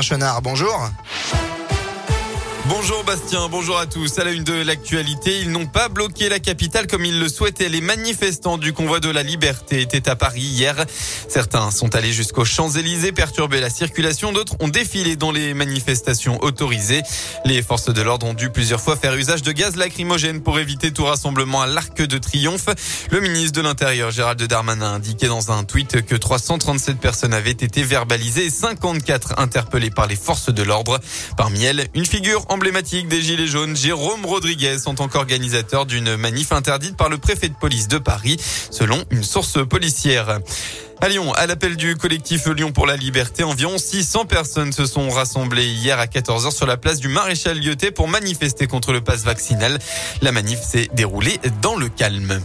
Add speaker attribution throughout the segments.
Speaker 1: Chenard, bonjour.
Speaker 2: Bonjour Bastien, bonjour à tous. À la une de l'actualité, ils n'ont pas bloqué la capitale comme ils le souhaitaient. Les manifestants du convoi de la liberté étaient à Paris hier. Certains sont allés jusqu'aux Champs-Élysées perturber la circulation. D'autres ont défilé dans les manifestations autorisées. Les forces de l'ordre ont dû plusieurs fois faire usage de gaz lacrymogène pour éviter tout rassemblement à l'Arc de Triomphe. Le ministre de l'Intérieur, Gérald Darmanin, a indiqué dans un tweet que 337 personnes avaient été verbalisées et 54 interpellées par les forces de l'ordre. Parmi elles, une figure des Gilets jaunes, Jérôme Rodriguez, en tant qu'organisateur d'une manif interdite par le préfet de police de Paris, selon une source policière. À Lyon, à l'appel du collectif Lyon pour la liberté, environ 600 personnes se sont rassemblées hier à 14h sur la place du Maréchal Lyoté pour manifester contre le pass vaccinal. La manif s'est déroulée dans le calme.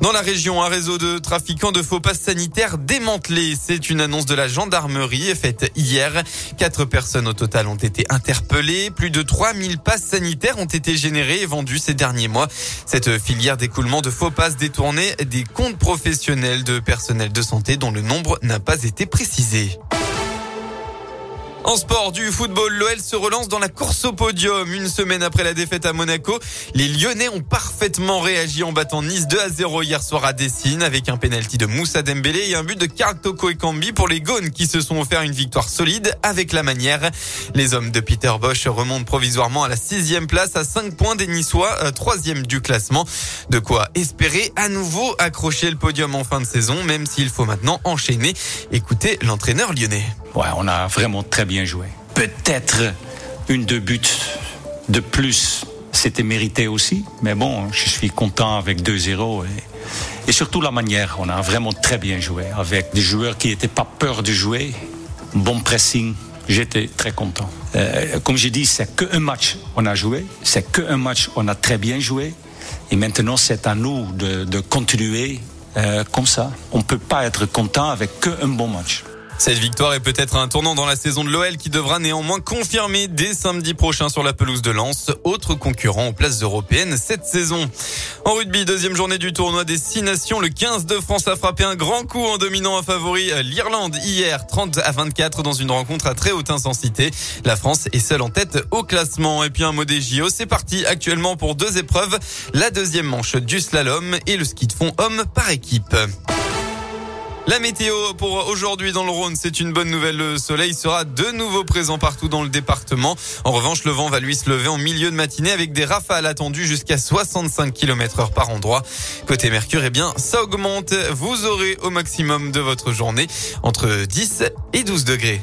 Speaker 2: Dans la région, un réseau de trafiquants de faux passes sanitaires démantelé. C'est une annonce de la gendarmerie faite hier. Quatre personnes au total ont été interpellées. Plus de 3000 passes sanitaires ont été générées et vendues ces derniers mois. Cette filière d'écoulement de faux passes détournait des comptes professionnels de personnel de santé dont le nombre n'a pas été précisé. En sport du football, l'OL se relance dans la course au podium. Une semaine après la défaite à Monaco, les Lyonnais ont parfaitement réagi en battant Nice 2 à 0 hier soir à Dessine avec un penalty de Moussa Dembélé et un but de Karl Toko et pour les Gones qui se sont offert une victoire solide avec la manière. Les hommes de Peter Bosch remontent provisoirement à la sixième place à 5 points des Niçois, euh, troisième du classement. De quoi espérer à nouveau accrocher le podium en fin de saison, même s'il faut maintenant enchaîner. Écoutez l'entraîneur lyonnais.
Speaker 3: On a vraiment très bien joué. Peut-être une deux buts de plus, c'était mérité aussi. Mais bon, je suis content avec 2-0 et, et, surtout la manière. On a vraiment très bien joué avec des joueurs qui n'étaient pas peur de jouer, bon pressing. J'étais très content. Euh, comme j'ai dit, c'est qu'un match on a joué, c'est qu'un match on a très bien joué. Et maintenant, c'est à nous de, de continuer euh, comme ça. On ne peut pas être content avec qu'un bon match.
Speaker 2: Cette victoire est peut-être un tournant dans la saison de l'OL qui devra néanmoins confirmer dès samedi prochain sur la pelouse de Lens, autre concurrent aux places européennes cette saison. En rugby, deuxième journée du tournoi des six nations, le 15 de France a frappé un grand coup en dominant un favori l'Irlande hier, 30 à 24 dans une rencontre à très haute intensité. La France est seule en tête au classement. Et puis un mot des JO, c'est parti actuellement pour deux épreuves, la deuxième manche du slalom et le ski de fond homme par équipe. La météo pour aujourd'hui dans le Rhône, c'est une bonne nouvelle. Le soleil sera de nouveau présent partout dans le département. En revanche, le vent va lui se lever en milieu de matinée avec des rafales attendues jusqu'à 65 km heure par endroit. Côté Mercure, eh bien, ça augmente. Vous aurez au maximum de votre journée entre 10 et 12 degrés.